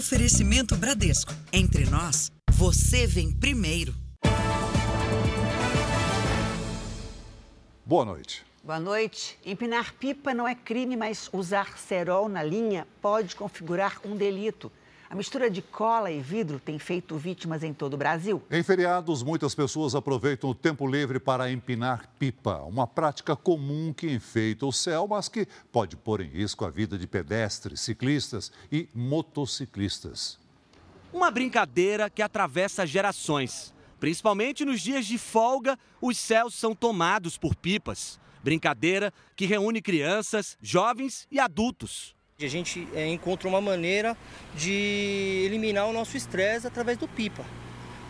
Oferecimento Bradesco. Entre nós, você vem primeiro. Boa noite. Boa noite. Empinar pipa não é crime, mas usar cerol na linha pode configurar um delito. A mistura de cola e vidro tem feito vítimas em todo o Brasil. Em feriados, muitas pessoas aproveitam o tempo livre para empinar pipa, uma prática comum que enfeita o céu, mas que pode pôr em risco a vida de pedestres, ciclistas e motociclistas. Uma brincadeira que atravessa gerações. Principalmente nos dias de folga, os céus são tomados por pipas. Brincadeira que reúne crianças, jovens e adultos. A gente é, encontra uma maneira de eliminar o nosso estresse através do pipa.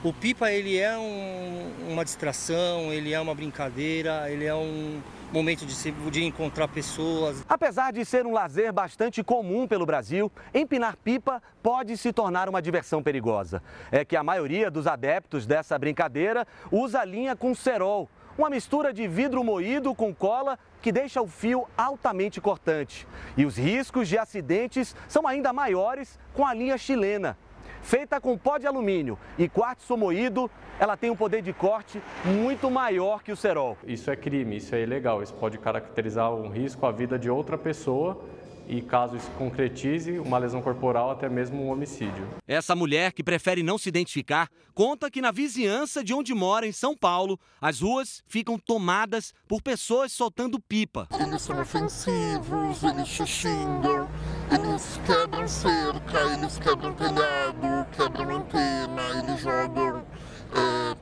O pipa ele é um, uma distração, ele é uma brincadeira, ele é um momento de, se, de encontrar pessoas. Apesar de ser um lazer bastante comum pelo Brasil, empinar pipa pode se tornar uma diversão perigosa. É que a maioria dos adeptos dessa brincadeira usa linha com cerol, uma mistura de vidro moído com cola que deixa o fio altamente cortante. E os riscos de acidentes são ainda maiores com a linha chilena. Feita com pó de alumínio e quartzo moído, ela tem um poder de corte muito maior que o cerol. Isso é crime, isso é ilegal. Isso pode caracterizar um risco à vida de outra pessoa e caso isso concretize, uma lesão corporal, até mesmo um homicídio. Essa mulher, que prefere não se identificar, conta que na vizinhança de onde mora, em São Paulo, as ruas ficam tomadas por pessoas soltando pipa. Eles são ofensivos, eles xingam, eles quebram cerca, eles quebram telhado, quebram antena, eles jogam é,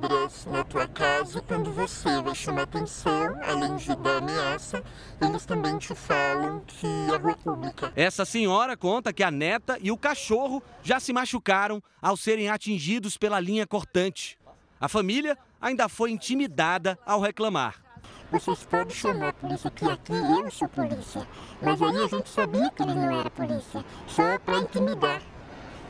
pedras na tua casa e quando você vai chamar atenção, além de dar ameaça, eles também te falam que a rua é pública. Essa senhora conta que a neta e o cachorro já se machucaram ao serem atingidos pela linha cortante. A família ainda foi intimidada ao reclamar. Vocês podem chamar a polícia, que aqui eu sou polícia. Mas aí a gente sabia que ele não era polícia, só para intimidar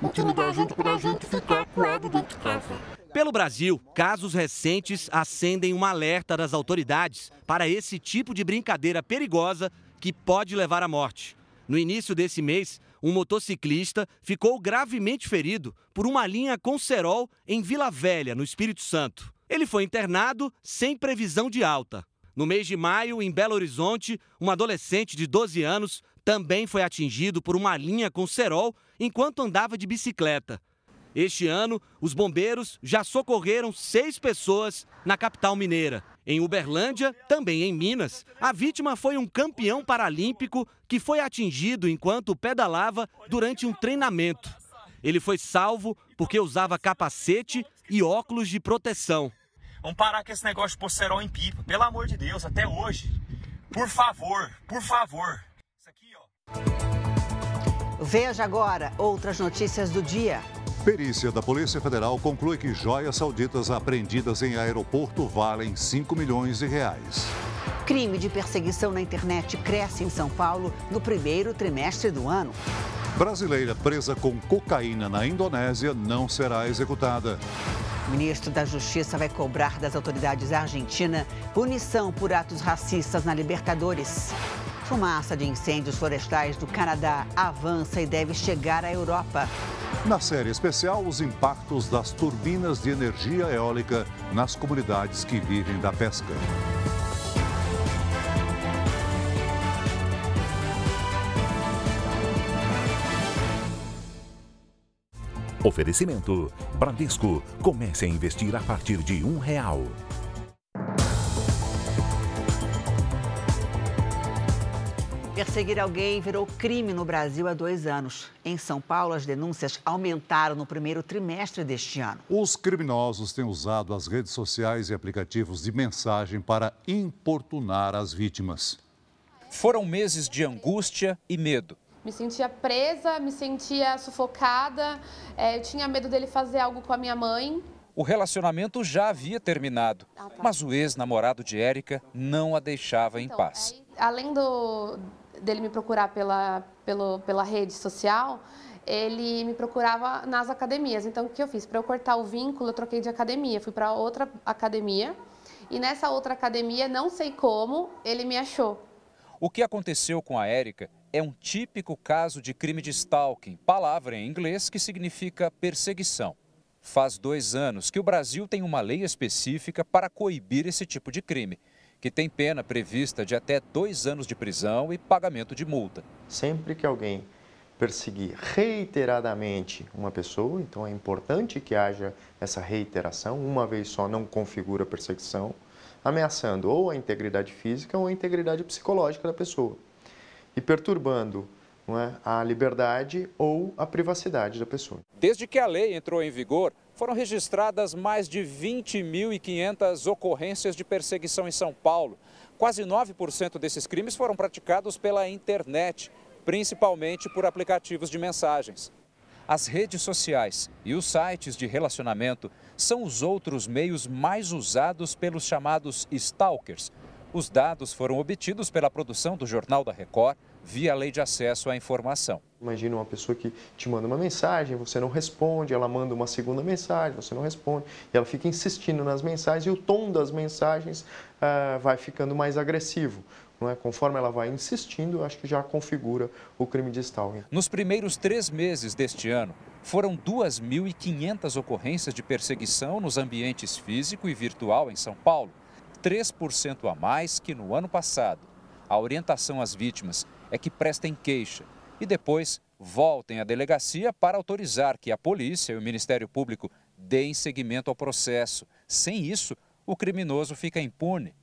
intimidar a gente para a gente ficar acuado dentro de casa. Pelo Brasil, casos recentes acendem um alerta das autoridades para esse tipo de brincadeira perigosa que pode levar à morte. No início desse mês, um motociclista ficou gravemente ferido por uma linha com cerol em Vila Velha, no Espírito Santo. Ele foi internado sem previsão de alta. No mês de maio, em Belo Horizonte, um adolescente de 12 anos também foi atingido por uma linha com cerol enquanto andava de bicicleta. Este ano, os bombeiros já socorreram seis pessoas na capital mineira. Em Uberlândia, também em Minas, a vítima foi um campeão paralímpico que foi atingido enquanto pedalava durante um treinamento. Ele foi salvo porque usava capacete e óculos de proteção. Vamos parar com esse negócio de pôr em pipa, pelo amor de Deus, até hoje. Por favor, por favor. Isso aqui, ó. Veja agora outras notícias do dia. Perícia da Polícia Federal conclui que joias sauditas apreendidas em aeroporto valem 5 milhões de reais. Crime de perseguição na internet cresce em São Paulo no primeiro trimestre do ano. Brasileira presa com cocaína na Indonésia não será executada. O ministro da Justiça vai cobrar das autoridades argentinas punição por atos racistas na Libertadores. Fumaça de incêndios florestais do Canadá avança e deve chegar à Europa. Na série especial, os impactos das turbinas de energia eólica nas comunidades que vivem da pesca. Oferecimento: Bradesco. Comece a investir a partir de um real. Perseguir alguém virou crime no Brasil há dois anos. Em São Paulo, as denúncias aumentaram no primeiro trimestre deste ano. Os criminosos têm usado as redes sociais e aplicativos de mensagem para importunar as vítimas. Foram meses de angústia e medo me sentia presa, me sentia sufocada, é, eu tinha medo dele fazer algo com a minha mãe. O relacionamento já havia terminado, ah, tá. mas o ex-namorado de Érica não a deixava em então, paz. Aí, além do, dele me procurar pela, pelo, pela rede social, ele me procurava nas academias. Então, o que eu fiz? Para eu cortar o vínculo, eu troquei de academia. Fui para outra academia e nessa outra academia, não sei como, ele me achou. O que aconteceu com a Érica é um típico caso de crime de stalking, palavra em inglês que significa perseguição. Faz dois anos que o Brasil tem uma lei específica para coibir esse tipo de crime, que tem pena prevista de até dois anos de prisão e pagamento de multa. Sempre que alguém perseguir reiteradamente uma pessoa, então é importante que haja essa reiteração, uma vez só não configura perseguição, ameaçando ou a integridade física ou a integridade psicológica da pessoa e perturbando é, a liberdade ou a privacidade da pessoa. Desde que a lei entrou em vigor, foram registradas mais de 20.500 ocorrências de perseguição em São Paulo. Quase 9% desses crimes foram praticados pela internet, principalmente por aplicativos de mensagens. As redes sociais e os sites de relacionamento são os outros meios mais usados pelos chamados stalkers, os dados foram obtidos pela produção do Jornal da Record via Lei de Acesso à Informação. Imagina uma pessoa que te manda uma mensagem, você não responde, ela manda uma segunda mensagem, você não responde, e ela fica insistindo nas mensagens e o tom das mensagens uh, vai ficando mais agressivo. Não é? Conforme ela vai insistindo, acho que já configura o crime de stalking. Nos primeiros três meses deste ano, foram 2.500 ocorrências de perseguição nos ambientes físico e virtual em São Paulo. 3% a mais que no ano passado. A orientação às vítimas é que prestem queixa e depois voltem à delegacia para autorizar que a polícia e o Ministério Público deem seguimento ao processo. Sem isso, o criminoso fica impune.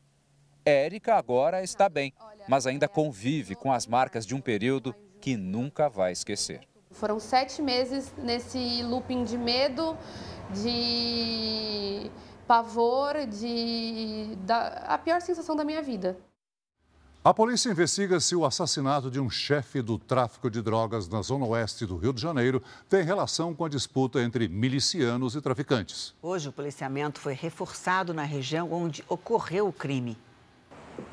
Érica agora está bem, mas ainda convive com as marcas de um período que nunca vai esquecer. Foram sete meses nesse looping de medo, de pavor, de da, a pior sensação da minha vida. A polícia investiga se o assassinato de um chefe do tráfico de drogas na zona oeste do Rio de Janeiro tem relação com a disputa entre milicianos e traficantes. Hoje, o policiamento foi reforçado na região onde ocorreu o crime.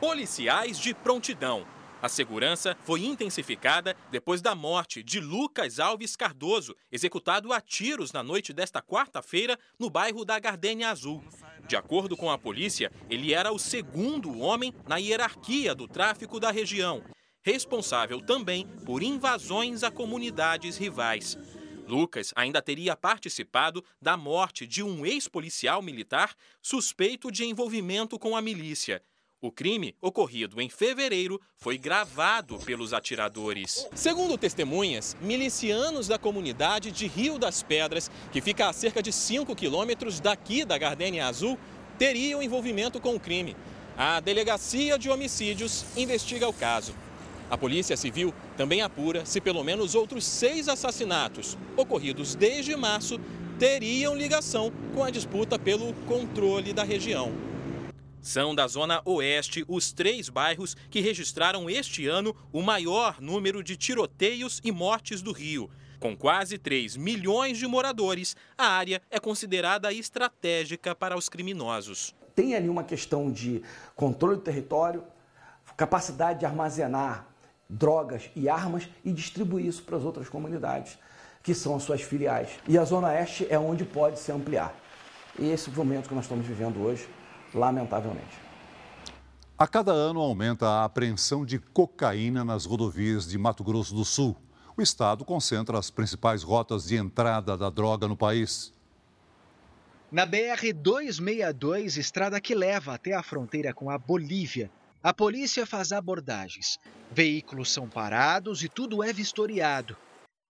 Policiais de prontidão a segurança foi intensificada depois da morte de Lucas Alves Cardoso, executado a tiros na noite desta quarta-feira no bairro da Gardênia Azul. De acordo com a polícia, ele era o segundo homem na hierarquia do tráfico da região, responsável também por invasões a comunidades rivais. Lucas ainda teria participado da morte de um ex-policial militar suspeito de envolvimento com a milícia. O crime, ocorrido em fevereiro, foi gravado pelos atiradores. Segundo testemunhas, milicianos da comunidade de Rio das Pedras, que fica a cerca de 5 quilômetros daqui da Gardênia Azul, teriam envolvimento com o crime. A Delegacia de Homicídios investiga o caso. A Polícia Civil também apura se pelo menos outros seis assassinatos, ocorridos desde março, teriam ligação com a disputa pelo controle da região. São da Zona Oeste os três bairros que registraram este ano o maior número de tiroteios e mortes do Rio. Com quase 3 milhões de moradores, a área é considerada estratégica para os criminosos. Tem ali uma questão de controle do território, capacidade de armazenar drogas e armas e distribuir isso para as outras comunidades, que são as suas filiais. E a Zona Oeste é onde pode se ampliar. E esse momento que nós estamos vivendo hoje lamentavelmente. A cada ano aumenta a apreensão de cocaína nas rodovias de Mato Grosso do Sul. O estado concentra as principais rotas de entrada da droga no país. Na BR-262, estrada que leva até a fronteira com a Bolívia, a polícia faz abordagens. Veículos são parados e tudo é vistoriado.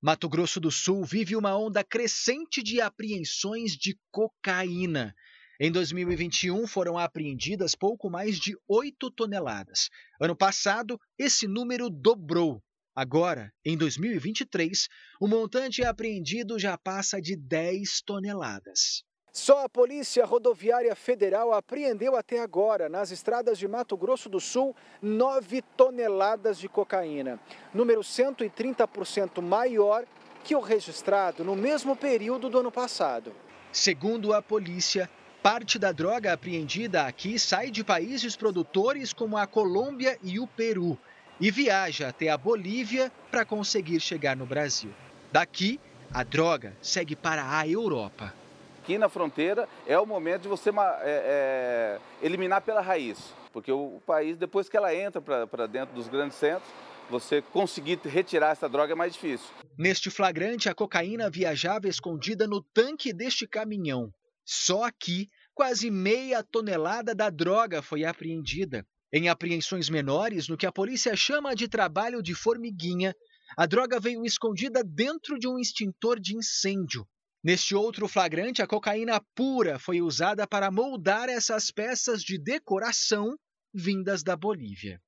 Mato Grosso do Sul vive uma onda crescente de apreensões de cocaína. Em 2021, foram apreendidas pouco mais de 8 toneladas. Ano passado, esse número dobrou. Agora, em 2023, o montante apreendido já passa de 10 toneladas. Só a Polícia Rodoviária Federal apreendeu até agora, nas estradas de Mato Grosso do Sul, 9 toneladas de cocaína, número 130% maior que o registrado no mesmo período do ano passado. Segundo a polícia, Parte da droga apreendida aqui sai de países produtores como a Colômbia e o Peru e viaja até a Bolívia para conseguir chegar no Brasil. Daqui, a droga segue para a Europa. Aqui na fronteira é o momento de você é, é, eliminar pela raiz, porque o, país, depois que ela entra para dentro dos grandes centros, você conseguir retirar essa droga é mais difícil. Neste flagrante, a cocaína viajava escondida no tanque deste caminhão. Só aqui, quase meia tonelada da droga foi apreendida. Em apreensões menores, no que a polícia chama de trabalho de formiguinha, a droga veio escondida dentro de um extintor de incêndio. Neste outro flagrante, a cocaína pura foi usada para moldar essas peças de decoração vindas da Bolívia.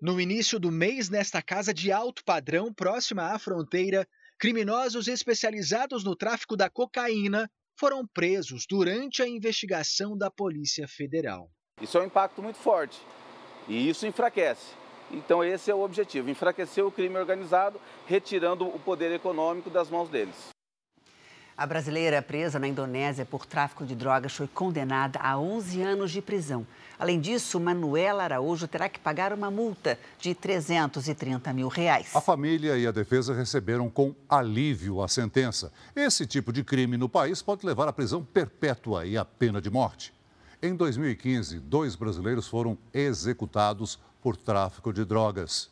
No início do mês, nesta casa de alto padrão, próxima à fronteira, criminosos especializados no tráfico da cocaína foram presos durante a investigação da Polícia Federal. Isso é um impacto muito forte e isso enfraquece. Então, esse é o objetivo: enfraquecer o crime organizado, retirando o poder econômico das mãos deles. A brasileira presa na Indonésia por tráfico de drogas foi condenada a 11 anos de prisão. Além disso, Manuela Araújo terá que pagar uma multa de 330 mil reais. A família e a defesa receberam com alívio a sentença. Esse tipo de crime no país pode levar à prisão perpétua e à pena de morte. Em 2015, dois brasileiros foram executados por tráfico de drogas.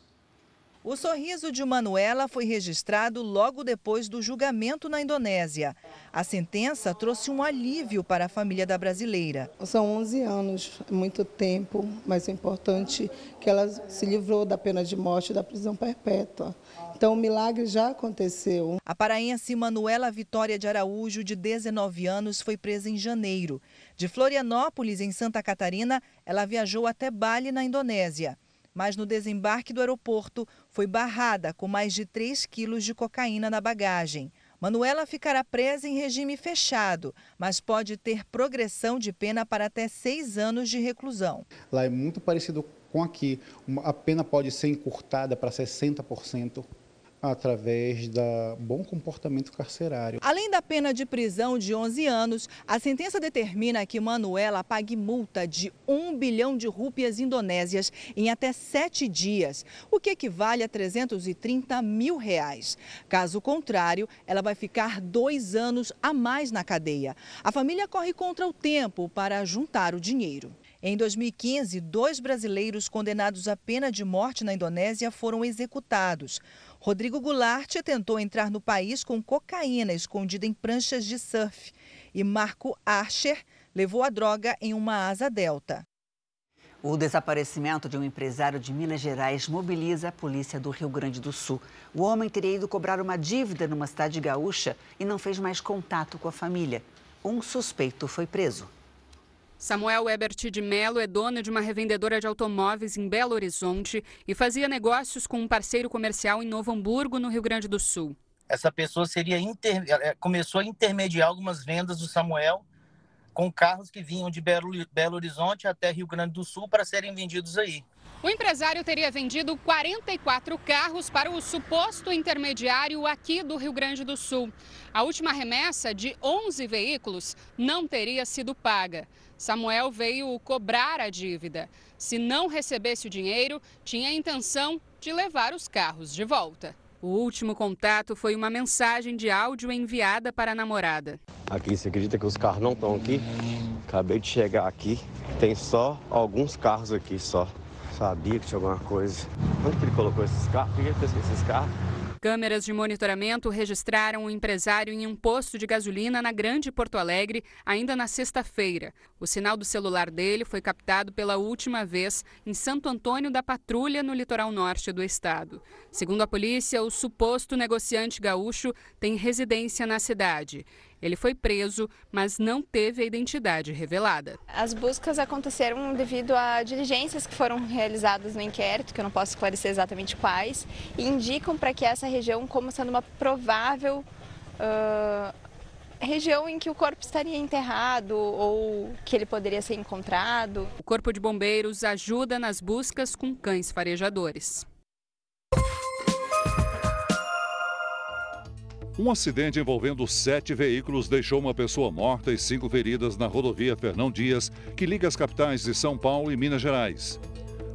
O sorriso de Manuela foi registrado logo depois do julgamento na Indonésia. A sentença trouxe um alívio para a família da brasileira. São 11 anos, muito tempo, mas é importante que ela se livrou da pena de morte da prisão perpétua. Então, o milagre já aconteceu. A paraense Manuela Vitória de Araújo, de 19 anos, foi presa em janeiro. De Florianópolis, em Santa Catarina, ela viajou até Bali, na Indonésia mas no desembarque do aeroporto foi barrada com mais de 3 quilos de cocaína na bagagem. Manuela ficará presa em regime fechado, mas pode ter progressão de pena para até seis anos de reclusão. Lá é muito parecido com aqui. A pena pode ser encurtada para 60% através da bom comportamento carcerário. Além da pena de prisão de 11 anos, a sentença determina que Manuela pague multa de 1 bilhão de rúpias indonésias em até sete dias, o que equivale a 330 mil reais. Caso contrário, ela vai ficar dois anos a mais na cadeia. A família corre contra o tempo para juntar o dinheiro. Em 2015, dois brasileiros condenados à pena de morte na Indonésia foram executados. Rodrigo Goulart tentou entrar no país com cocaína escondida em pranchas de surf. E Marco Archer levou a droga em uma asa delta. O desaparecimento de um empresário de Minas Gerais mobiliza a polícia do Rio Grande do Sul. O homem teria ido cobrar uma dívida numa cidade gaúcha e não fez mais contato com a família. Um suspeito foi preso. Samuel Ebert de Mello é dono de uma revendedora de automóveis em Belo Horizonte e fazia negócios com um parceiro comercial em Novo Hamburgo, no Rio Grande do Sul. Essa pessoa seria inter... Eh, começou a intermediar algumas vendas do Samuel com carros que vinham de Belo, Belo Horizonte até Rio Grande do Sul para serem vendidos aí. O empresário teria vendido 44 carros para o suposto intermediário aqui do Rio Grande do Sul. A última remessa de 11 veículos não teria sido paga. Samuel veio cobrar a dívida. Se não recebesse o dinheiro, tinha a intenção de levar os carros de volta. O último contato foi uma mensagem de áudio enviada para a namorada. Aqui, você acredita que os carros não estão aqui? Acabei de chegar aqui, tem só alguns carros aqui só. Sabia que tinha alguma coisa. Onde que ele colocou esses carros? Por que ele fez com esses carros? Câmeras de monitoramento registraram um empresário em um posto de gasolina na Grande Porto Alegre ainda na sexta-feira. O sinal do celular dele foi captado pela última vez em Santo Antônio da Patrulha, no litoral norte do estado. Segundo a polícia, o suposto negociante gaúcho tem residência na cidade. Ele foi preso, mas não teve a identidade revelada. As buscas aconteceram devido a diligências que foram realizadas no inquérito, que eu não posso esclarecer exatamente quais, e indicam para que essa região como sendo uma provável uh, região em que o corpo estaria enterrado ou que ele poderia ser encontrado. O Corpo de Bombeiros ajuda nas buscas com cães farejadores. Um acidente envolvendo sete veículos deixou uma pessoa morta e cinco feridas na rodovia Fernão Dias, que liga as capitais de São Paulo e Minas Gerais.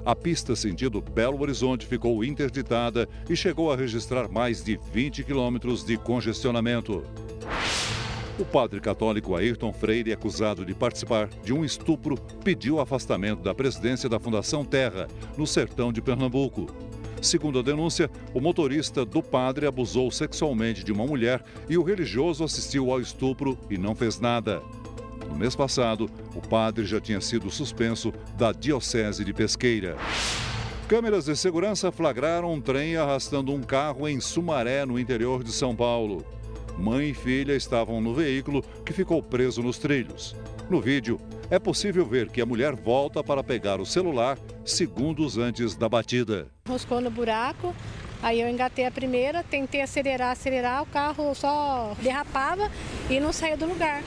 A pista sentido Belo Horizonte ficou interditada e chegou a registrar mais de 20 quilômetros de congestionamento. O padre católico Ayrton Freire, acusado de participar de um estupro, pediu afastamento da presidência da Fundação Terra, no sertão de Pernambuco. Segundo a denúncia, o motorista do padre abusou sexualmente de uma mulher e o religioso assistiu ao estupro e não fez nada. No mês passado, o padre já tinha sido suspenso da Diocese de Pesqueira. Câmeras de segurança flagraram um trem arrastando um carro em Sumaré, no interior de São Paulo. Mãe e filha estavam no veículo que ficou preso nos trilhos. No vídeo, é possível ver que a mulher volta para pegar o celular segundos antes da batida. Roscou no buraco, aí eu engatei a primeira, tentei acelerar, acelerar, o carro só derrapava e não saía do lugar.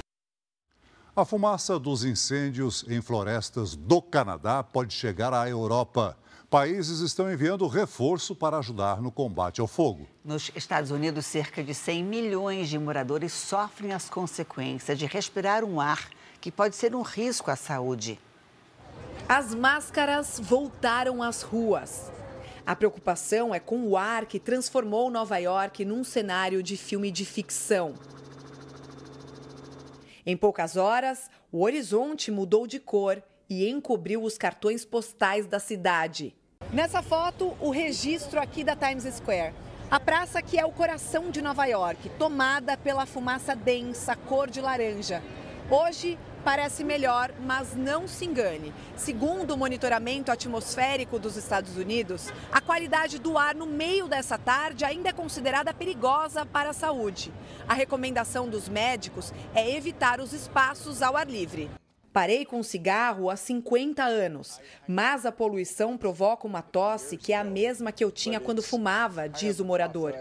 A fumaça dos incêndios em florestas do Canadá pode chegar à Europa. Países estão enviando reforço para ajudar no combate ao fogo. Nos Estados Unidos, cerca de 100 milhões de moradores sofrem as consequências de respirar um ar que pode ser um risco à saúde. As máscaras voltaram às ruas. A preocupação é com o ar que transformou Nova York num cenário de filme de ficção. Em poucas horas, o horizonte mudou de cor e encobriu os cartões postais da cidade. Nessa foto, o registro aqui da Times Square. A praça que é o coração de Nova York, tomada pela fumaça densa, cor de laranja. Hoje parece melhor, mas não se engane. Segundo o monitoramento atmosférico dos Estados Unidos, a qualidade do ar no meio dessa tarde ainda é considerada perigosa para a saúde. A recomendação dos médicos é evitar os espaços ao ar livre. Parei com cigarro há 50 anos, mas a poluição provoca uma tosse que é a mesma que eu tinha quando fumava, diz o morador.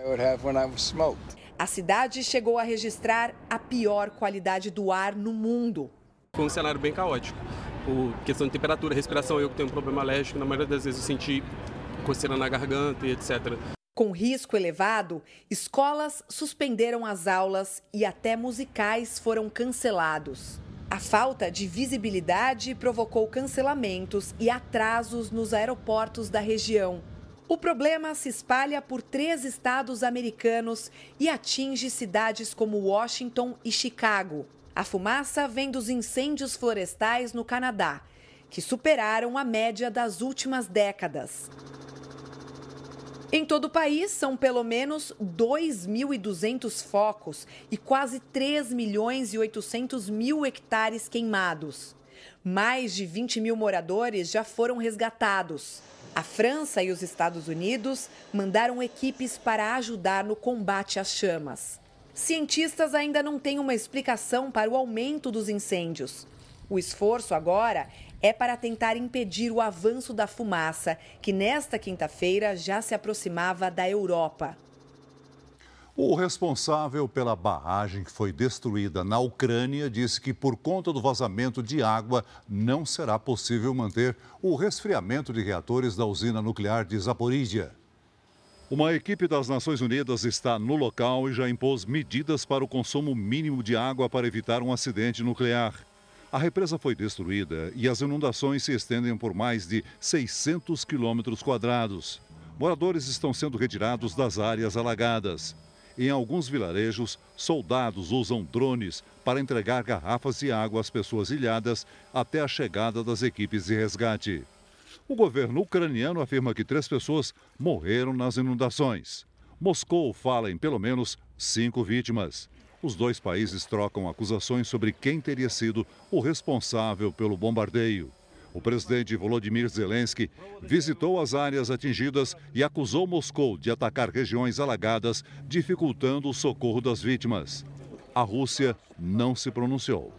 A cidade chegou a registrar a pior qualidade do ar no mundo. Foi um cenário bem caótico. Por questão de temperatura, respiração, eu que tenho um problema alérgico, na maioria das vezes eu senti coceira na garganta e etc. Com risco elevado, escolas suspenderam as aulas e até musicais foram cancelados. A falta de visibilidade provocou cancelamentos e atrasos nos aeroportos da região. O problema se espalha por três estados americanos e atinge cidades como Washington e Chicago. A fumaça vem dos incêndios florestais no Canadá, que superaram a média das últimas décadas. Em todo o país, são pelo menos 2.200 focos e quase 3 milhões e 800 mil hectares queimados. Mais de 20 mil moradores já foram resgatados. A França e os Estados Unidos mandaram equipes para ajudar no combate às chamas. Cientistas ainda não têm uma explicação para o aumento dos incêndios. O esforço agora é para tentar impedir o avanço da fumaça, que nesta quinta-feira já se aproximava da Europa. O responsável pela barragem que foi destruída na Ucrânia disse que, por conta do vazamento de água, não será possível manter o resfriamento de reatores da usina nuclear de Zaporizhia. Uma equipe das Nações Unidas está no local e já impôs medidas para o consumo mínimo de água para evitar um acidente nuclear. A represa foi destruída e as inundações se estendem por mais de 600 quilômetros quadrados. Moradores estão sendo retirados das áreas alagadas. Em alguns vilarejos, soldados usam drones para entregar garrafas de água às pessoas ilhadas até a chegada das equipes de resgate. O governo ucraniano afirma que três pessoas morreram nas inundações. Moscou fala em pelo menos cinco vítimas. Os dois países trocam acusações sobre quem teria sido o responsável pelo bombardeio. O presidente Volodymyr Zelensky visitou as áreas atingidas e acusou Moscou de atacar regiões alagadas, dificultando o socorro das vítimas. A Rússia não se pronunciou.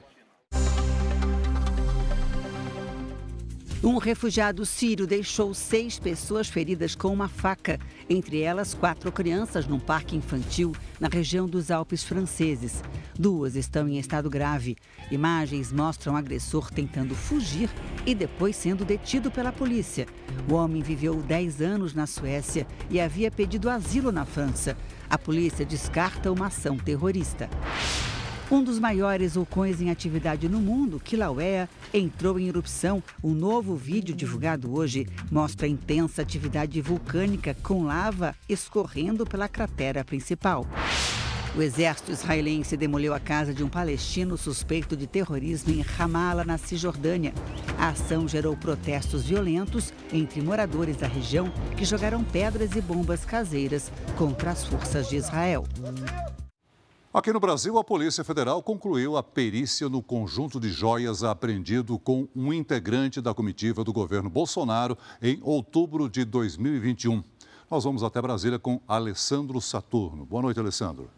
Um refugiado sírio deixou seis pessoas feridas com uma faca, entre elas quatro crianças num parque infantil na região dos Alpes franceses. Duas estão em estado grave. Imagens mostram o agressor tentando fugir e depois sendo detido pela polícia. O homem viveu 10 anos na Suécia e havia pedido asilo na França. A polícia descarta uma ação terrorista. Um dos maiores vulcões em atividade no mundo, Kilauea, entrou em erupção. Um novo vídeo divulgado hoje mostra intensa atividade vulcânica com lava escorrendo pela cratera principal. O exército israelense demoliu a casa de um palestino suspeito de terrorismo em Ramallah, na Cisjordânia. A ação gerou protestos violentos entre moradores da região que jogaram pedras e bombas caseiras contra as forças de Israel. Aqui no Brasil, a Polícia Federal concluiu a perícia no conjunto de joias apreendido com um integrante da comitiva do governo Bolsonaro em outubro de 2021. Nós vamos até Brasília com Alessandro Saturno. Boa noite, Alessandro.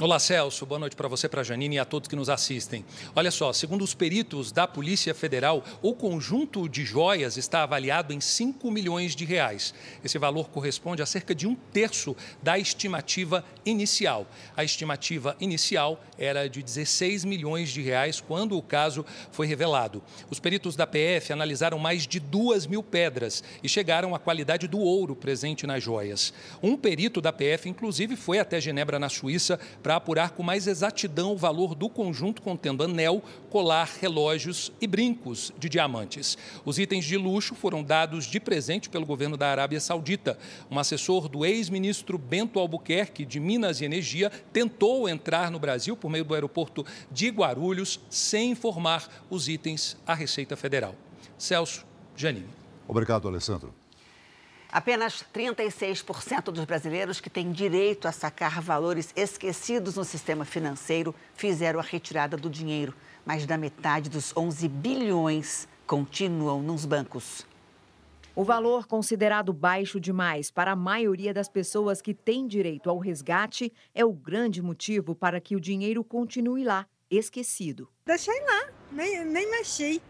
Olá, Celso. Boa noite para você, para a Janine e a todos que nos assistem. Olha só, segundo os peritos da Polícia Federal, o conjunto de joias está avaliado em 5 milhões de reais. Esse valor corresponde a cerca de um terço da estimativa inicial. A estimativa inicial era de 16 milhões de reais quando o caso foi revelado. Os peritos da PF analisaram mais de duas mil pedras e chegaram à qualidade do ouro presente nas joias. Um perito da PF, inclusive, foi até Genebra, na Suíça, para apurar com mais exatidão o valor do conjunto contendo anel, colar, relógios e brincos de diamantes. Os itens de luxo foram dados de presente pelo governo da Arábia Saudita. Um assessor do ex-ministro Bento Albuquerque, de Minas e Energia, tentou entrar no Brasil por meio do aeroporto de Guarulhos sem informar os itens à Receita Federal. Celso Janine. Obrigado, Alessandro. Apenas 36% dos brasileiros que têm direito a sacar valores esquecidos no sistema financeiro fizeram a retirada do dinheiro. Mais da metade dos 11 bilhões continuam nos bancos. O valor considerado baixo demais para a maioria das pessoas que têm direito ao resgate é o grande motivo para que o dinheiro continue lá, esquecido. Deixei lá, nem, nem mexi.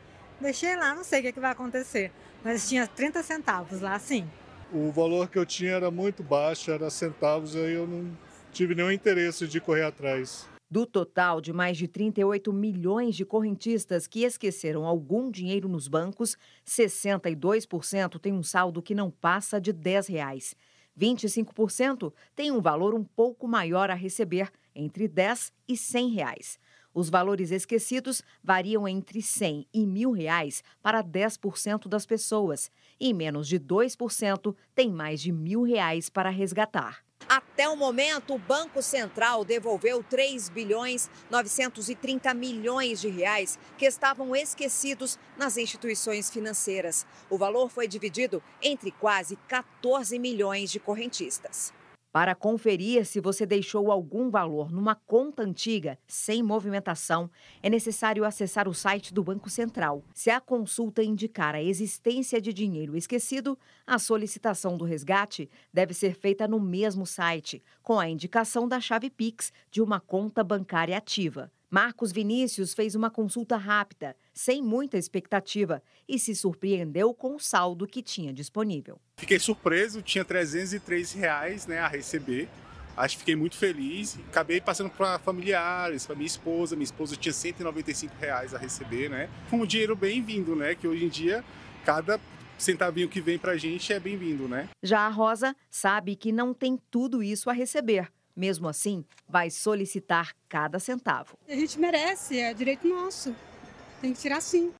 Deixei lá, não sei o que, é que vai acontecer. Mas tinha 30 centavos lá, sim o valor que eu tinha era muito baixo, era centavos, aí eu não tive nenhum interesse de correr atrás. Do total de mais de 38 milhões de correntistas que esqueceram algum dinheiro nos bancos, 62% tem um saldo que não passa de 10 reais. 25% tem um valor um pouco maior a receber, entre 10 e 100 reais. Os valores esquecidos variam entre 100 e mil reais para 10% das pessoas e menos de 2% tem mais de mil reais para resgatar. Até o momento, o Banco Central devolveu 3 bilhões 930 milhões de reais que estavam esquecidos nas instituições financeiras. O valor foi dividido entre quase 14 milhões de correntistas. Para conferir se você deixou algum valor numa conta antiga sem movimentação, é necessário acessar o site do Banco Central. Se a consulta indicar a existência de dinheiro esquecido, a solicitação do resgate deve ser feita no mesmo site, com a indicação da chave Pix de uma conta bancária ativa. Marcos Vinícius fez uma consulta rápida, sem muita expectativa, e se surpreendeu com o saldo que tinha disponível. Fiquei surpreso, tinha 303 reais né, a receber. Acho que fiquei muito feliz. Acabei passando para familiares, para minha esposa. Minha esposa tinha 195 reais a receber, né? Foi um dinheiro bem-vindo, né? Que hoje em dia cada centavinho que vem para a gente é bem-vindo, né? Já a Rosa sabe que não tem tudo isso a receber mesmo assim, vai solicitar cada centavo. A gente merece, é direito nosso. Tem que tirar sim.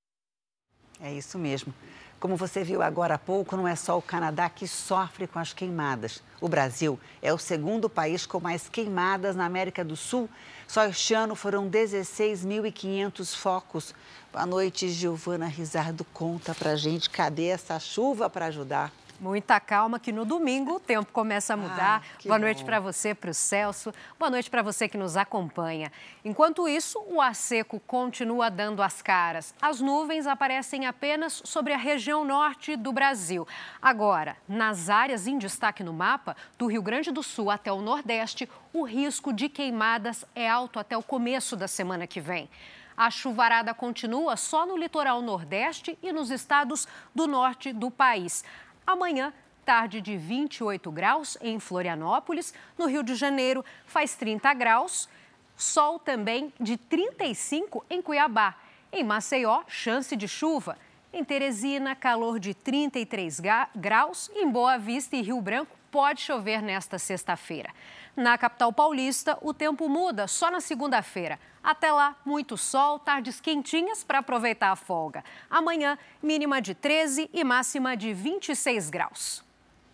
É isso mesmo. Como você viu agora há pouco, não é só o Canadá que sofre com as queimadas. O Brasil é o segundo país com mais queimadas na América do Sul. Só este ano foram 16.500 focos. Boa noite, Giovana Rizardo. Conta pra gente, cadê essa chuva para ajudar? Muita calma que no domingo o tempo começa a mudar. Ah, Boa noite para você, para o Celso. Boa noite para você que nos acompanha. Enquanto isso, o ar seco continua dando as caras. As nuvens aparecem apenas sobre a região norte do Brasil. Agora, nas áreas em destaque no mapa, do Rio Grande do Sul até o Nordeste, o risco de queimadas é alto até o começo da semana que vem. A chuvarada continua só no litoral nordeste e nos estados do norte do país. Amanhã, tarde de 28 graus em Florianópolis. No Rio de Janeiro, faz 30 graus. Sol também de 35 em Cuiabá. Em Maceió, chance de chuva. Em Teresina, calor de 33 graus. Em Boa Vista e Rio Branco, pode chover nesta sexta-feira. Na capital paulista, o tempo muda só na segunda-feira. Até lá, muito sol, tardes quentinhas para aproveitar a folga. Amanhã, mínima de 13 e máxima de 26 graus.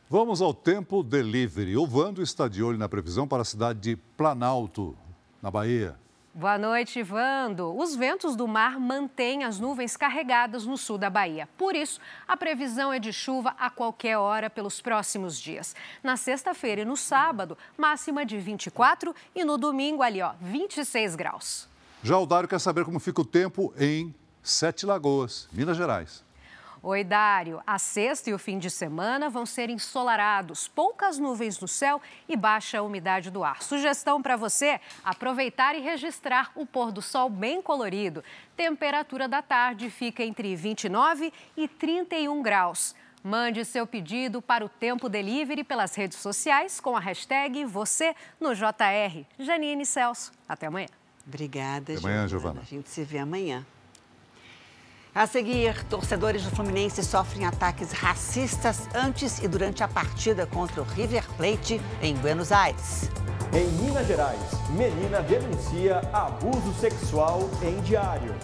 Vamos ao tempo delivery. O Vando está de olho na previsão para a cidade de Planalto, na Bahia. Boa noite, Vando. Os ventos do mar mantêm as nuvens carregadas no sul da Bahia. Por isso, a previsão é de chuva a qualquer hora pelos próximos dias. Na sexta-feira e no sábado, máxima de 24 e no domingo ali, ó, 26 graus. Já o Dário quer saber como fica o tempo em Sete Lagoas, Minas Gerais. Oi, Dário. A sexta e o fim de semana vão ser ensolarados, poucas nuvens no céu e baixa umidade do ar. Sugestão para você: aproveitar e registrar o pôr do sol bem colorido. Temperatura da tarde fica entre 29 e 31 graus. Mande seu pedido para o Tempo Delivery pelas redes sociais com a hashtag você no JR. Janine Celso. Até amanhã. Obrigada, Até amanhã, Giovana. A gente se vê amanhã. A seguir, torcedores do Fluminense sofrem ataques racistas antes e durante a partida contra o River Plate em Buenos Aires. Em Minas Gerais, menina denuncia abuso sexual em diário.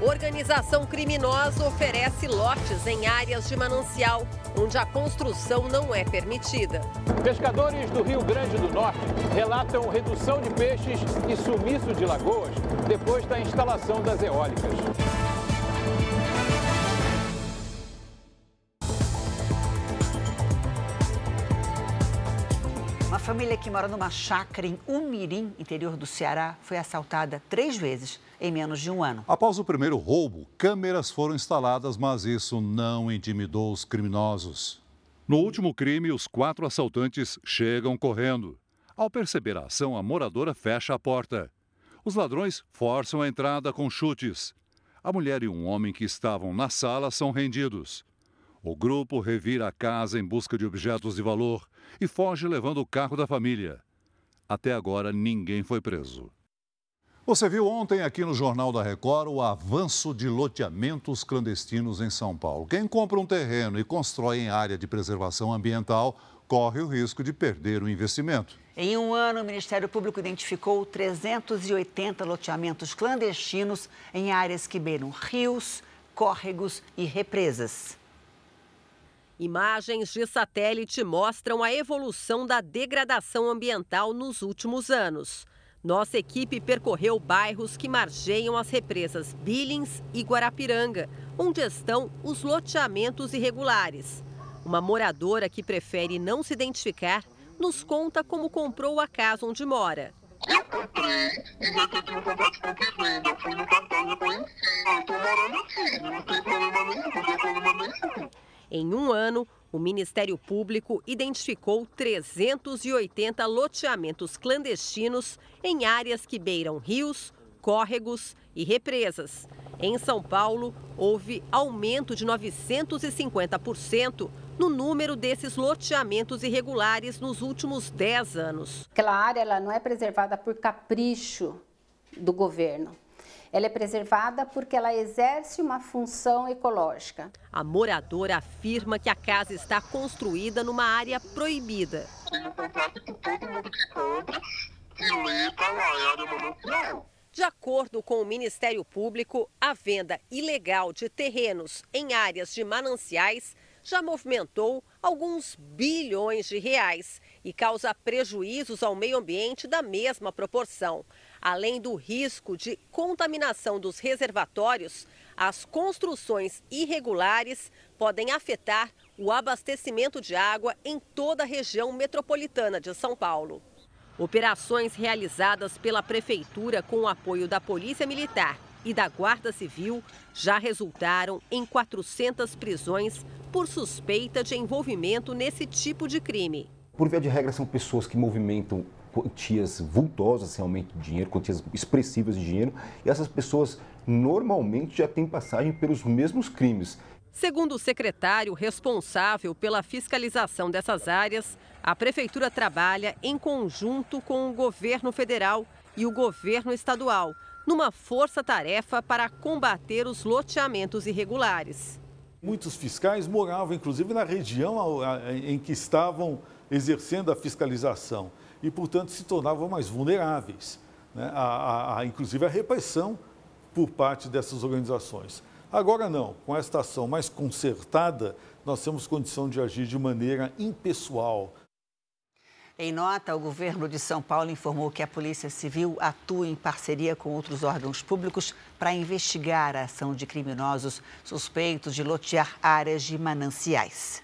Organização criminosa oferece lotes em áreas de manancial, onde a construção não é permitida. Pescadores do Rio Grande do Norte relatam redução de peixes e sumiço de lagoas depois da instalação das eólicas. Família que mora numa chácara em Umirim, interior do Ceará, foi assaltada três vezes em menos de um ano. Após o primeiro roubo, câmeras foram instaladas, mas isso não intimidou os criminosos. No último crime, os quatro assaltantes chegam correndo. Ao perceber a ação, a moradora fecha a porta. Os ladrões forçam a entrada com chutes. A mulher e um homem que estavam na sala são rendidos. O grupo revira a casa em busca de objetos de valor e foge levando o carro da família. Até agora, ninguém foi preso. Você viu ontem aqui no Jornal da Record o avanço de loteamentos clandestinos em São Paulo. Quem compra um terreno e constrói em área de preservação ambiental corre o risco de perder o investimento. Em um ano, o Ministério Público identificou 380 loteamentos clandestinos em áreas que beiram rios, córregos e represas. Imagens de satélite mostram a evolução da degradação ambiental nos últimos anos. Nossa equipe percorreu bairros que margeiam as represas Billings e Guarapiranga, onde estão os loteamentos irregulares. Uma moradora que prefere não se identificar nos conta como comprou a casa onde mora. Eu comprei e decidi um contrato de compra venda. Eu fui no cartão e conheci. Eu tô morando aqui. Não tem problema nenhum, não tem problema nenhum. Em um ano, o Ministério Público identificou 380 loteamentos clandestinos em áreas que beiram rios, córregos e represas. Em São Paulo, houve aumento de 950% no número desses loteamentos irregulares nos últimos 10 anos. Aquela área ela não é preservada por capricho do governo. Ela é preservada porque ela exerce uma função ecológica. A moradora afirma que a casa está construída numa área proibida. Todo mundo que compra, é área. De acordo com o Ministério Público, a venda ilegal de terrenos em áreas de mananciais já movimentou alguns bilhões de reais e causa prejuízos ao meio ambiente da mesma proporção. Além do risco de contaminação dos reservatórios, as construções irregulares podem afetar o abastecimento de água em toda a região metropolitana de São Paulo. Operações realizadas pela Prefeitura com o apoio da Polícia Militar e da Guarda Civil já resultaram em 400 prisões por suspeita de envolvimento nesse tipo de crime. Por via de regra, são pessoas que movimentam quantias vultosas realmente de dinheiro, quantias expressivas de dinheiro, e essas pessoas normalmente já têm passagem pelos mesmos crimes. Segundo o secretário responsável pela fiscalização dessas áreas, a Prefeitura trabalha em conjunto com o governo federal e o governo estadual, numa força-tarefa para combater os loteamentos irregulares. Muitos fiscais moravam, inclusive, na região em que estavam exercendo a fiscalização e, portanto, se tornavam mais vulneráveis, né? a, a, a, inclusive a repressão por parte dessas organizações. Agora não, com esta ação mais concertada, nós temos condição de agir de maneira impessoal. Em nota, o governo de São Paulo informou que a Polícia Civil atua em parceria com outros órgãos públicos para investigar a ação de criminosos suspeitos de lotear áreas de mananciais.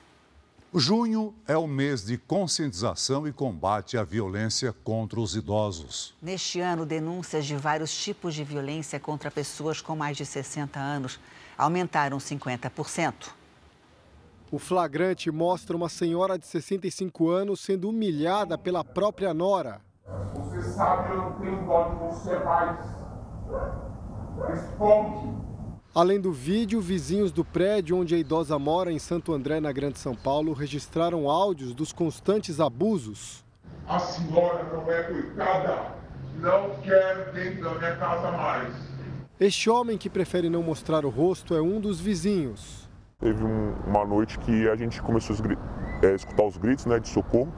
Junho é o mês de conscientização e combate à violência contra os idosos. Neste ano, denúncias de vários tipos de violência contra pessoas com mais de 60 anos aumentaram 50%. O flagrante mostra uma senhora de 65 anos sendo humilhada pela própria nora. Você sabe, eu não tenho dó de você mais. Responde. Além do vídeo, vizinhos do prédio onde a idosa mora, em Santo André, na Grande São Paulo, registraram áudios dos constantes abusos. A senhora não é cuidada. Não quero dentro da minha casa mais. Este homem, que prefere não mostrar o rosto, é um dos vizinhos. Teve um, uma noite que a gente começou a é, escutar os gritos né, de socorro.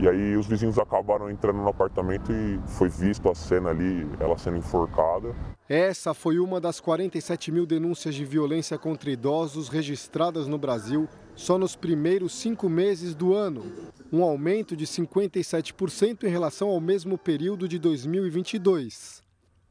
E aí os vizinhos acabaram entrando no apartamento e foi visto a cena ali, ela sendo enforcada. Essa foi uma das 47 mil denúncias de violência contra idosos registradas no Brasil só nos primeiros cinco meses do ano, um aumento de 57% em relação ao mesmo período de 2022.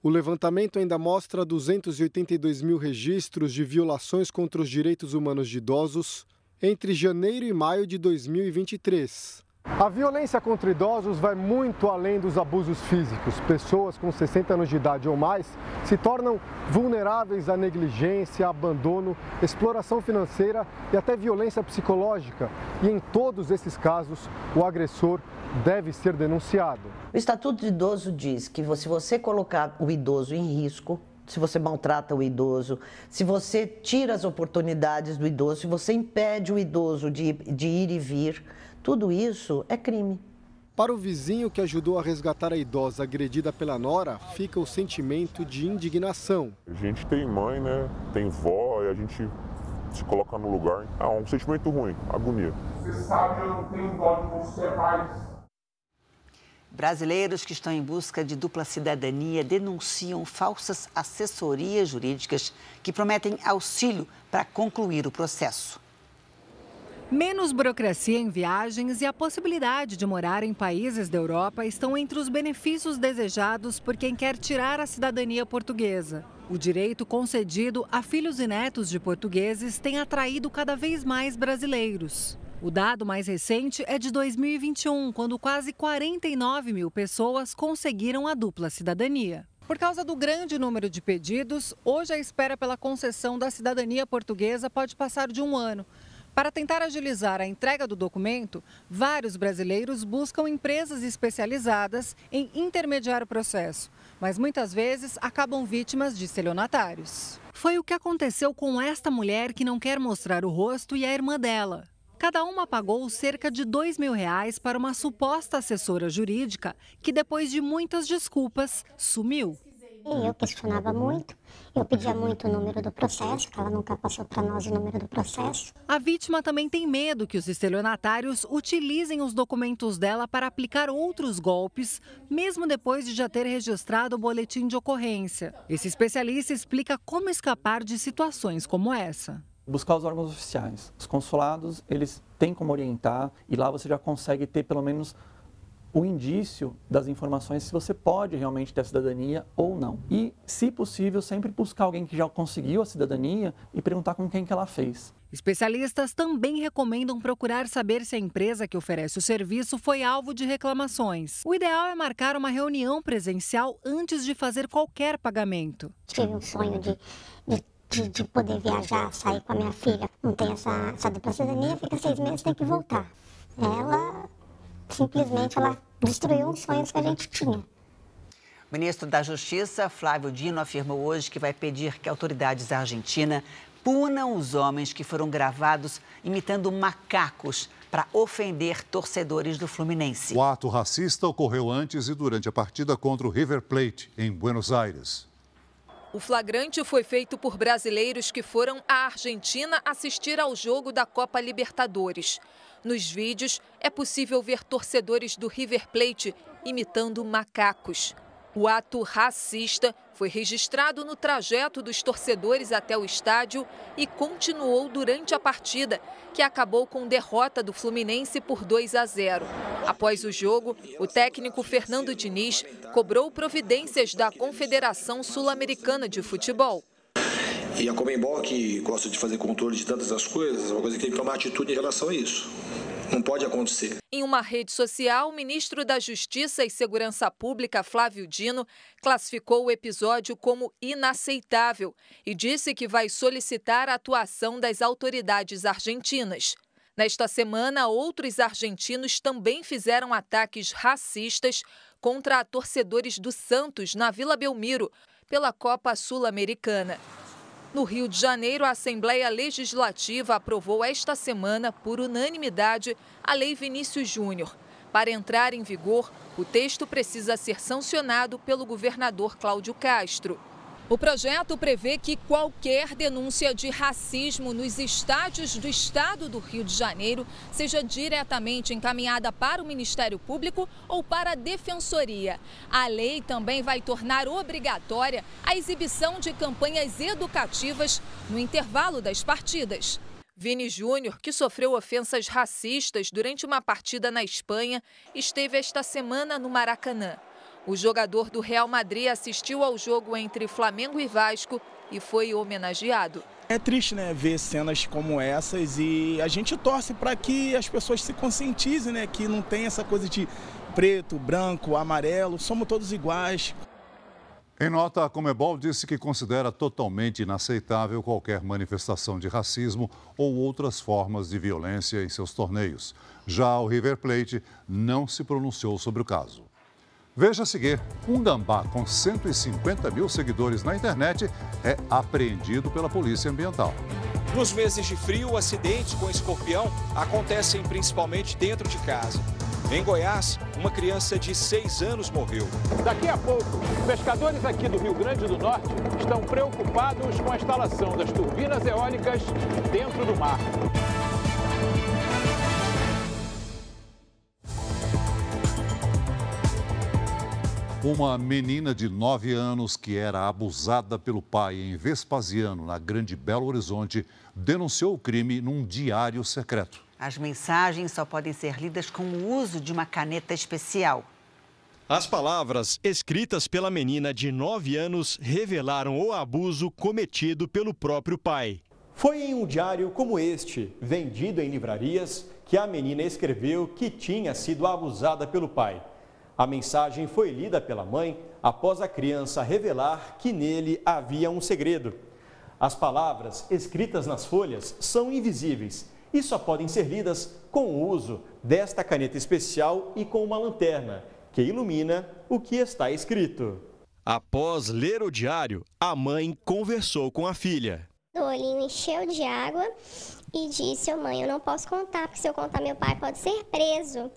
O levantamento ainda mostra 282 mil registros de violações contra os direitos humanos de idosos entre janeiro e maio de 2023. A violência contra idosos vai muito além dos abusos físicos. Pessoas com 60 anos de idade ou mais se tornam vulneráveis à negligência, abandono, exploração financeira e até violência psicológica. E em todos esses casos, o agressor deve ser denunciado. O Estatuto do Idoso diz que se você colocar o idoso em risco, se você maltrata o idoso, se você tira as oportunidades do idoso, se você impede o idoso de, de ir e vir, tudo isso é crime. Para o vizinho que ajudou a resgatar a idosa agredida pela nora, fica o sentimento de indignação. A gente tem mãe, né? Tem vó, e a gente se coloca no lugar. É um sentimento ruim, agonia. Você sabe, eu não tenho dó de você mais. Brasileiros que estão em busca de dupla cidadania denunciam falsas assessorias jurídicas que prometem auxílio para concluir o processo. Menos burocracia em viagens e a possibilidade de morar em países da Europa estão entre os benefícios desejados por quem quer tirar a cidadania portuguesa. O direito concedido a filhos e netos de portugueses tem atraído cada vez mais brasileiros. O dado mais recente é de 2021, quando quase 49 mil pessoas conseguiram a dupla cidadania. Por causa do grande número de pedidos, hoje a espera pela concessão da cidadania portuguesa pode passar de um ano. Para tentar agilizar a entrega do documento, vários brasileiros buscam empresas especializadas em intermediar o processo, mas muitas vezes acabam vítimas de estelionatários. Foi o que aconteceu com esta mulher que não quer mostrar o rosto e a irmã dela. Cada uma pagou cerca de dois mil reais para uma suposta assessora jurídica que, depois de muitas desculpas, sumiu. Eu questionava muito, eu pedia muito o número do processo, que ela nunca passou para nós o número do processo. A vítima também tem medo que os estelionatários utilizem os documentos dela para aplicar outros golpes, mesmo depois de já ter registrado o boletim de ocorrência. Esse especialista explica como escapar de situações como essa buscar os órgãos oficiais. Os consulados, eles têm como orientar e lá você já consegue ter pelo menos o indício das informações se você pode realmente ter a cidadania ou não. E, se possível, sempre buscar alguém que já conseguiu a cidadania e perguntar com quem que ela fez. Especialistas também recomendam procurar saber se a empresa que oferece o serviço foi alvo de reclamações. O ideal é marcar uma reunião presencial antes de fazer qualquer pagamento. Tive um sonho de, de de, de, poder viajar, sair com a minha filha. Não tem essa, essa dupla cidadania, fica seis meses, tem que voltar. Ela simplesmente ela destruiu os sonhos que a gente tinha. O ministro da Justiça, Flávio Dino, afirmou hoje que vai pedir que autoridades da Argentina punam os homens que foram gravados imitando macacos para ofender torcedores do Fluminense. O ato racista ocorreu antes e durante a partida contra o River Plate, em Buenos Aires. O flagrante foi feito por brasileiros que foram à Argentina assistir ao jogo da Copa Libertadores. Nos vídeos, é possível ver torcedores do River Plate imitando macacos. O ato racista foi registrado no trajeto dos torcedores até o estádio e continuou durante a partida, que acabou com derrota do Fluminense por 2 a 0. Após o jogo, o técnico Fernando Diniz cobrou providências da Confederação Sul-Americana de Futebol. E a Comembol, que gosta de fazer controle de tantas as coisas, é uma coisa que tem que tomar atitude em relação a isso. Não pode acontecer. Em uma rede social, o ministro da Justiça e Segurança Pública, Flávio Dino, classificou o episódio como inaceitável e disse que vai solicitar a atuação das autoridades argentinas. Nesta semana, outros argentinos também fizeram ataques racistas contra torcedores do Santos na Vila Belmiro, pela Copa Sul-Americana. No Rio de Janeiro, a Assembleia Legislativa aprovou esta semana, por unanimidade, a Lei Vinícius Júnior. Para entrar em vigor, o texto precisa ser sancionado pelo governador Cláudio Castro. O projeto prevê que qualquer denúncia de racismo nos estádios do estado do Rio de Janeiro seja diretamente encaminhada para o Ministério Público ou para a Defensoria. A lei também vai tornar obrigatória a exibição de campanhas educativas no intervalo das partidas. Vini Júnior, que sofreu ofensas racistas durante uma partida na Espanha, esteve esta semana no Maracanã. O jogador do Real Madrid assistiu ao jogo entre Flamengo e Vasco e foi homenageado. É triste, né, ver cenas como essas e a gente torce para que as pessoas se conscientizem, né, que não tem essa coisa de preto, branco, amarelo, somos todos iguais. Em nota, a Comebol disse que considera totalmente inaceitável qualquer manifestação de racismo ou outras formas de violência em seus torneios. Já o River Plate não se pronunciou sobre o caso. Veja a seguir: um gambá com 150 mil seguidores na internet é apreendido pela Polícia Ambiental. Nos meses de frio, acidentes com escorpião acontecem principalmente dentro de casa. Em Goiás, uma criança de 6 anos morreu. Daqui a pouco, pescadores aqui do Rio Grande do Norte estão preocupados com a instalação das turbinas eólicas dentro do mar. Uma menina de 9 anos que era abusada pelo pai em Vespasiano, na Grande Belo Horizonte, denunciou o crime num diário secreto. As mensagens só podem ser lidas com o uso de uma caneta especial. As palavras escritas pela menina de 9 anos revelaram o abuso cometido pelo próprio pai. Foi em um diário como este, vendido em livrarias, que a menina escreveu que tinha sido abusada pelo pai. A mensagem foi lida pela mãe após a criança revelar que nele havia um segredo. As palavras escritas nas folhas são invisíveis e só podem ser lidas com o uso desta caneta especial e com uma lanterna, que ilumina o que está escrito. Após ler o diário, a mãe conversou com a filha. O olhinho encheu de água e disse: oh, Mãe, eu não posso contar, porque se eu contar, meu pai pode ser preso.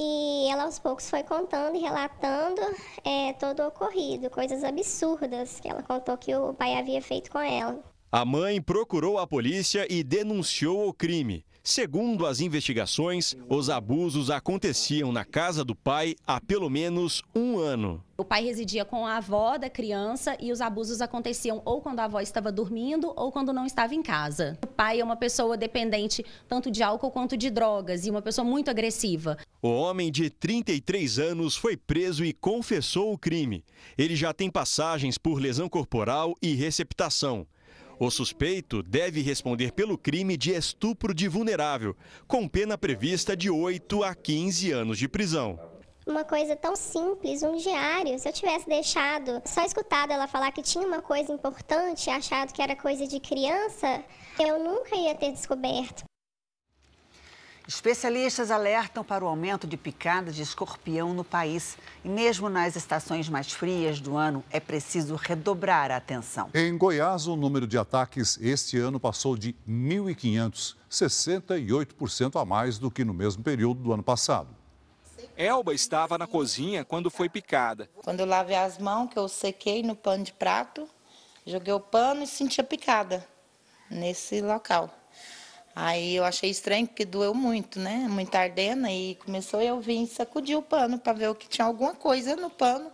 E ela aos poucos foi contando e relatando é, todo o ocorrido, coisas absurdas que ela contou que o pai havia feito com ela. A mãe procurou a polícia e denunciou o crime. Segundo as investigações, os abusos aconteciam na casa do pai há pelo menos um ano. O pai residia com a avó da criança e os abusos aconteciam ou quando a avó estava dormindo ou quando não estava em casa. O pai é uma pessoa dependente tanto de álcool quanto de drogas e uma pessoa muito agressiva. O homem de 33 anos foi preso e confessou o crime. Ele já tem passagens por lesão corporal e receptação. O suspeito deve responder pelo crime de estupro de vulnerável, com pena prevista de 8 a 15 anos de prisão. Uma coisa tão simples, um diário. Se eu tivesse deixado, só escutado ela falar que tinha uma coisa importante, achado que era coisa de criança, eu nunca ia ter descoberto. Especialistas alertam para o aumento de picadas de escorpião no país. E mesmo nas estações mais frias do ano, é preciso redobrar a atenção. Em Goiás, o número de ataques este ano passou de 1.500, 68% a mais do que no mesmo período do ano passado. Elba estava na cozinha quando foi picada. Quando eu lavei as mãos, que eu sequei no pano de prato, joguei o pano e senti a picada nesse local. Aí eu achei estranho porque doeu muito, né? Muita ardena e começou eu vim sacudir o pano para ver o que tinha alguma coisa no pano.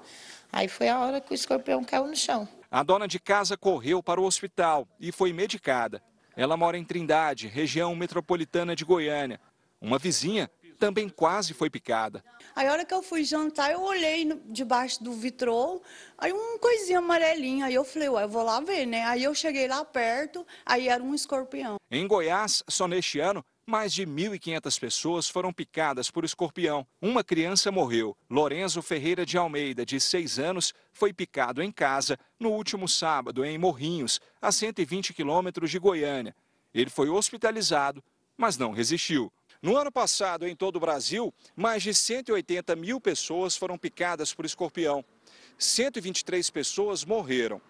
Aí foi a hora que o escorpião caiu no chão. A dona de casa correu para o hospital e foi medicada. Ela mora em Trindade, região metropolitana de Goiânia. Uma vizinha também quase foi picada. Aí a hora que eu fui jantar, eu olhei no, debaixo do vitrô, aí um coisinha amarelinha, aí eu falei, ué, eu vou lá ver, né? Aí eu cheguei lá perto, aí era um escorpião. Em Goiás, só neste ano, mais de 1.500 pessoas foram picadas por escorpião. Uma criança morreu. Lorenzo Ferreira de Almeida, de 6 anos, foi picado em casa no último sábado, em Morrinhos, a 120 quilômetros de Goiânia. Ele foi hospitalizado, mas não resistiu. No ano passado, em todo o Brasil, mais de 180 mil pessoas foram picadas por escorpião. 123 pessoas morreram.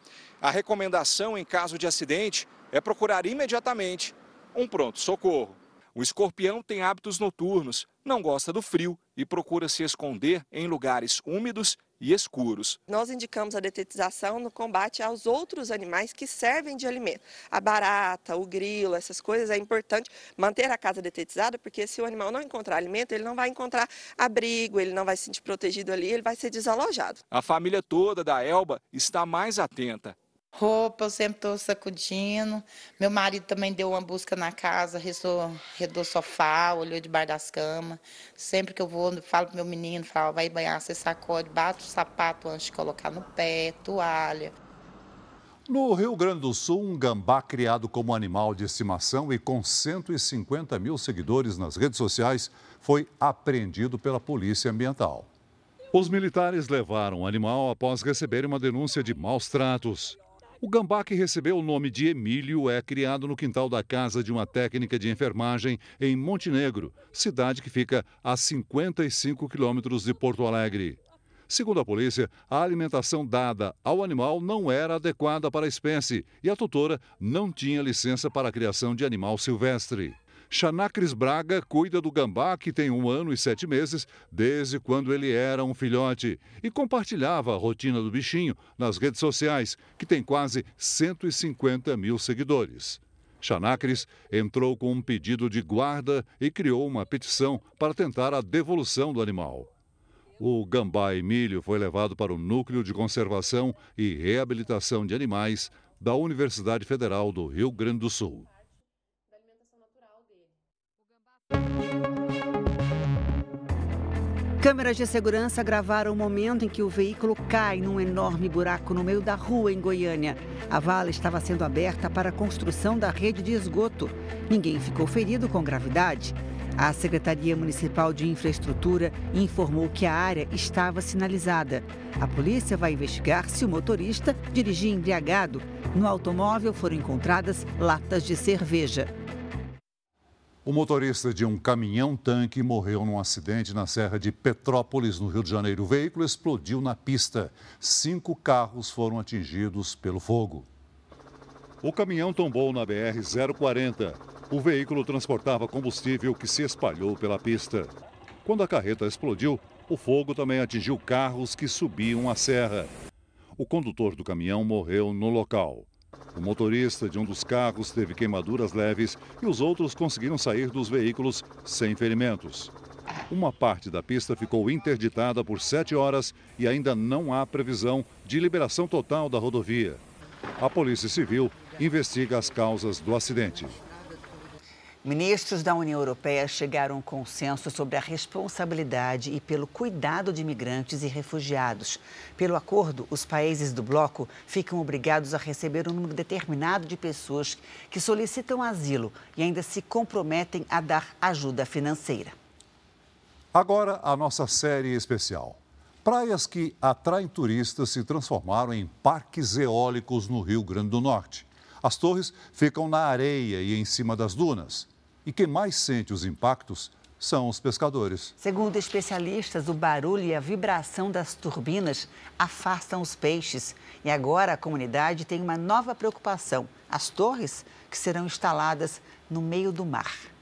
A recomendação em caso de acidente é procurar imediatamente um pronto-socorro. O escorpião tem hábitos noturnos, não gosta do frio e procura se esconder em lugares úmidos e escuros. Nós indicamos a detetização no combate aos outros animais que servem de alimento. A barata, o grilo, essas coisas é importante manter a casa detetizada, porque se o animal não encontrar alimento, ele não vai encontrar abrigo, ele não vai se sentir protegido ali, ele vai ser desalojado. A família toda da Elba está mais atenta. Roupa eu sempre estou sacudindo. Meu marido também deu uma busca na casa, redou, redou sofá, olhou debaixo das camas. Sempre que eu vou, eu falo pro meu menino, falo, vai banhar, você sacode, bate o sapato antes de colocar no pé, toalha. No Rio Grande do Sul, um gambá criado como animal de estimação e com 150 mil seguidores nas redes sociais foi apreendido pela Polícia Ambiental. Os militares levaram o animal após receberem uma denúncia de maus tratos. O gambá que recebeu o nome de Emílio é criado no quintal da casa de uma técnica de enfermagem em Montenegro, cidade que fica a 55 quilômetros de Porto Alegre. Segundo a polícia, a alimentação dada ao animal não era adequada para a espécie e a tutora não tinha licença para a criação de animal silvestre. Xanacris Braga cuida do gambá, que tem um ano e sete meses, desde quando ele era um filhote, e compartilhava a rotina do bichinho nas redes sociais, que tem quase 150 mil seguidores. Xanacris entrou com um pedido de guarda e criou uma petição para tentar a devolução do animal. O gambá Emílio foi levado para o Núcleo de Conservação e Reabilitação de Animais da Universidade Federal do Rio Grande do Sul. Câmeras de segurança gravaram o momento em que o veículo cai num enorme buraco no meio da rua em Goiânia. A vala estava sendo aberta para a construção da rede de esgoto. Ninguém ficou ferido com gravidade. A Secretaria Municipal de Infraestrutura informou que a área estava sinalizada. A polícia vai investigar se o motorista dirigia embriagado. No automóvel foram encontradas latas de cerveja. O motorista de um caminhão-tanque morreu num acidente na Serra de Petrópolis, no Rio de Janeiro. O veículo explodiu na pista. Cinco carros foram atingidos pelo fogo. O caminhão tombou na BR-040. O veículo transportava combustível que se espalhou pela pista. Quando a carreta explodiu, o fogo também atingiu carros que subiam a serra. O condutor do caminhão morreu no local. O motorista de um dos carros teve queimaduras leves e os outros conseguiram sair dos veículos sem ferimentos. Uma parte da pista ficou interditada por sete horas e ainda não há previsão de liberação total da rodovia. A Polícia Civil investiga as causas do acidente. Ministros da União Europeia chegaram a um consenso sobre a responsabilidade e pelo cuidado de imigrantes e refugiados. Pelo acordo, os países do bloco ficam obrigados a receber um número determinado de pessoas que solicitam asilo e ainda se comprometem a dar ajuda financeira. Agora, a nossa série especial. Praias que atraem turistas se transformaram em parques eólicos no Rio Grande do Norte. As torres ficam na areia e em cima das dunas. E quem mais sente os impactos são os pescadores. Segundo especialistas, o barulho e a vibração das turbinas afastam os peixes. E agora a comunidade tem uma nova preocupação: as torres que serão instaladas no meio do mar.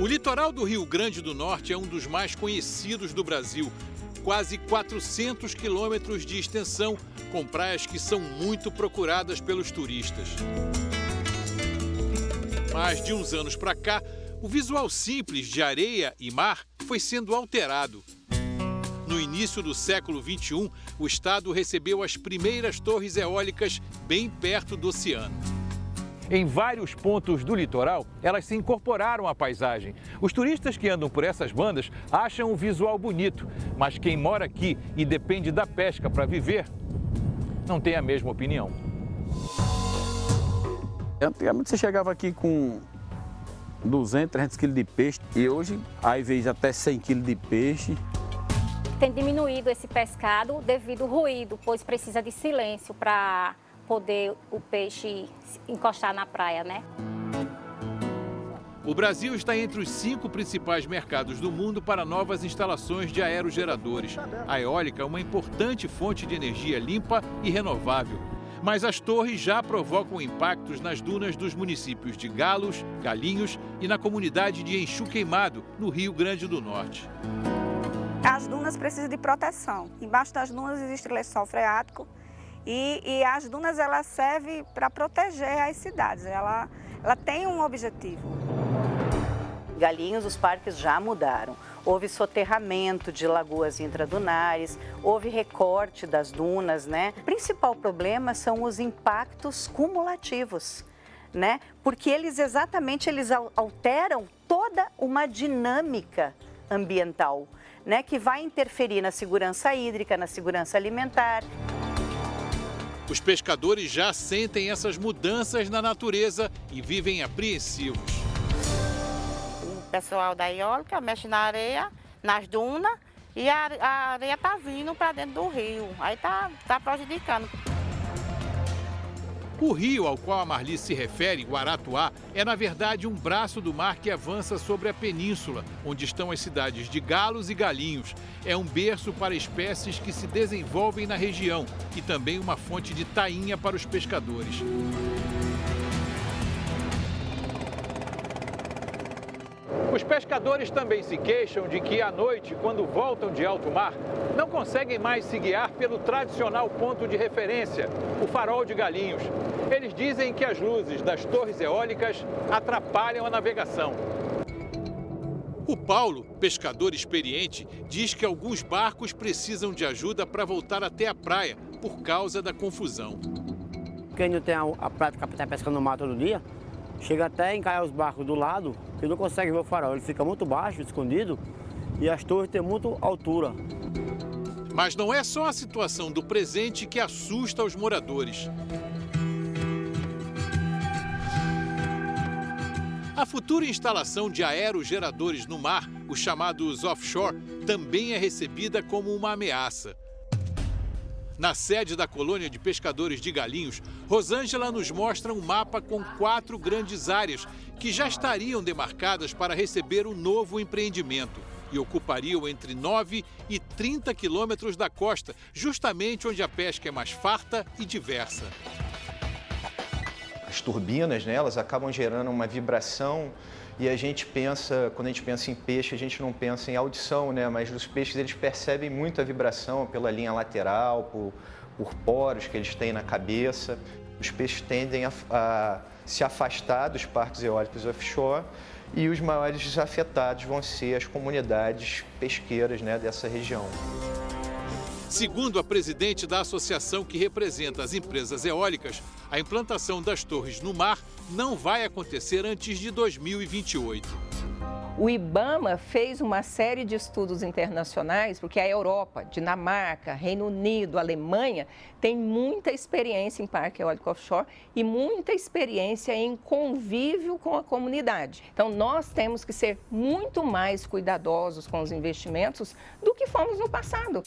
O litoral do Rio Grande do Norte é um dos mais conhecidos do Brasil. quase 400 quilômetros de extensão, com praias que são muito procuradas pelos turistas. Mas de uns anos para cá, o visual simples de areia e mar foi sendo alterado. No início do século XXI, o estado recebeu as primeiras torres eólicas bem perto do oceano. Em vários pontos do litoral, elas se incorporaram à paisagem. Os turistas que andam por essas bandas acham o visual bonito, mas quem mora aqui e depende da pesca para viver, não tem a mesma opinião. Antigamente você chegava aqui com 200, 300 quilos de peixe e hoje, aí vezes até 100 quilos de peixe. Tem diminuído esse pescado devido ao ruído, pois precisa de silêncio para poder o peixe encostar na praia, né? O Brasil está entre os cinco principais mercados do mundo para novas instalações de aerogeradores. A eólica é uma importante fonte de energia limpa e renovável. Mas as torres já provocam impactos nas dunas dos municípios de Galos, Galinhos e na comunidade de Enxu Queimado, no Rio Grande do Norte. As dunas precisam de proteção. Embaixo das dunas existe lençol freático e, e as dunas ela servem para proteger as cidades. Ela, ela tem um objetivo. Galinhos, os parques já mudaram. Houve soterramento de lagoas intradunares, houve recorte das dunas, né? O principal problema são os impactos cumulativos, né? Porque eles exatamente eles alteram toda uma dinâmica ambiental, né, que vai interferir na segurança hídrica, na segurança alimentar. Os pescadores já sentem essas mudanças na natureza e vivem apreensivos. O pessoal da eólica mexe na areia, nas dunas, e a, areia está vindo para dentro do rio. Aí está tá prejudicando. O rio ao qual a Marli se refere, o Aratuá, é na verdade um braço do mar que avança sobre a península, onde estão as cidades de Galos e Galinhos. É um berço para espécies que se desenvolvem na região e também uma fonte de tainha para os pescadores. Os pescadores também se queixam de que à noite, quando voltam de alto mar, não conseguem mais se guiar pelo tradicional ponto de referência, o farol de Galinhos. Eles dizem que as luzes das torres eólicas atrapalham a navegação. O Paulo, pescador experiente, diz que alguns barcos precisam de ajuda para voltar até a praia por causa da confusão. Quem não tem a, prática para estar pescando no mar todo dia, chega até a encaiar os barcos do lado, que não consegue ver o farol. Ele fica muito baixo, escondido, e as torres têm muita altura. Mas não é só a situação do presente que assusta os moradores. A futura instalação de aerogeradores no mar, os chamados offshore, também é recebida como uma ameaça. Na sede da colônia de pescadores de Galinhos, Rosângela nos mostra um mapa com quatro grandes áreas que já estariam demarcadas para receber o um novo empreendimento e ocupariam entre 9 e 30 quilômetros da costa, justamente onde a pesca é mais farta e diversa. As turbinas, elas acabam gerando uma vibração e a gente pensa, quando a gente pensa em peixe, a gente não pensa em audição, né? Mas os peixes eles percebem muito a vibração pela linha lateral, por, por poros que eles têm na cabeça. Os peixes tendem a, a se afastar dos parques eólicos offshore e os maiores desafetados vão ser as comunidades pesqueiras né, dessa região. Segundo a presidente da associação que representa as empresas eólicas, a implantação das torres no mar não vai acontecer antes de 2028. O IBAMA fez uma série de estudos internacionais, porque a Europa, Dinamarca, Reino Unido, Alemanha, tem muita experiência em parque eólico offshore e muita experiência em convívio com a comunidade. Então, nós temos que ser muito mais cuidadosos com os investimentos do que fomos no passado.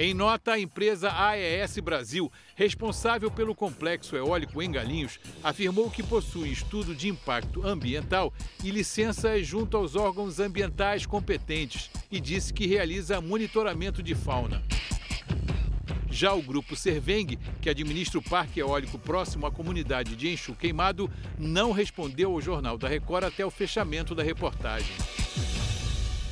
Em nota, a empresa AES Brasil, responsável pelo complexo eólico em Galinhos, afirmou que possui estudo de impacto ambiental e licenças junto aos órgãos ambientais competentes e disse que realiza monitoramento de fauna. Já o grupo Serveng, que administra o parque eólico próximo à comunidade de Enxu Queimado, não respondeu ao Jornal da Record até o fechamento da reportagem.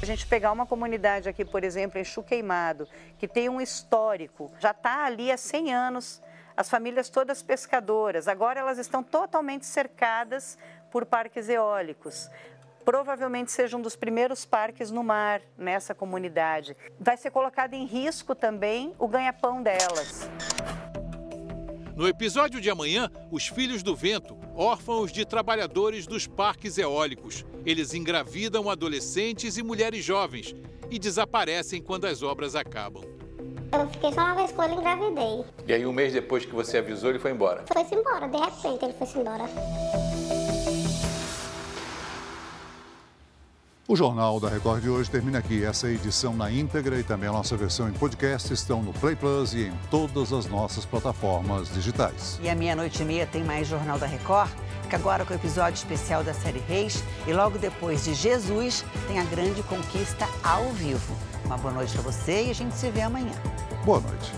A gente pegar uma comunidade aqui, por exemplo, em Chuqueimado, que tem um histórico, já está ali há 100 anos, as famílias todas pescadoras, agora elas estão totalmente cercadas por parques eólicos provavelmente seja um dos primeiros parques no mar nessa comunidade. Vai ser colocado em risco também o ganha-pão delas. No episódio de amanhã, os filhos do vento, órfãos de trabalhadores dos parques eólicos. Eles engravidam adolescentes e mulheres jovens e desaparecem quando as obras acabam. Eu fiquei só uma vez com ele e engravidei. E aí, um mês depois que você avisou, ele foi embora? Foi-se embora, de repente ele foi-se embora. O Jornal da Record de hoje termina aqui. Essa edição na íntegra e também a nossa versão em podcast estão no Play Plus e em todas as nossas plataformas digitais. E à meia-noite e meia tem mais Jornal da Record. Fica agora com o episódio especial da série Reis. E logo depois de Jesus, tem a grande conquista ao vivo. Uma boa noite para você e a gente se vê amanhã. Boa noite.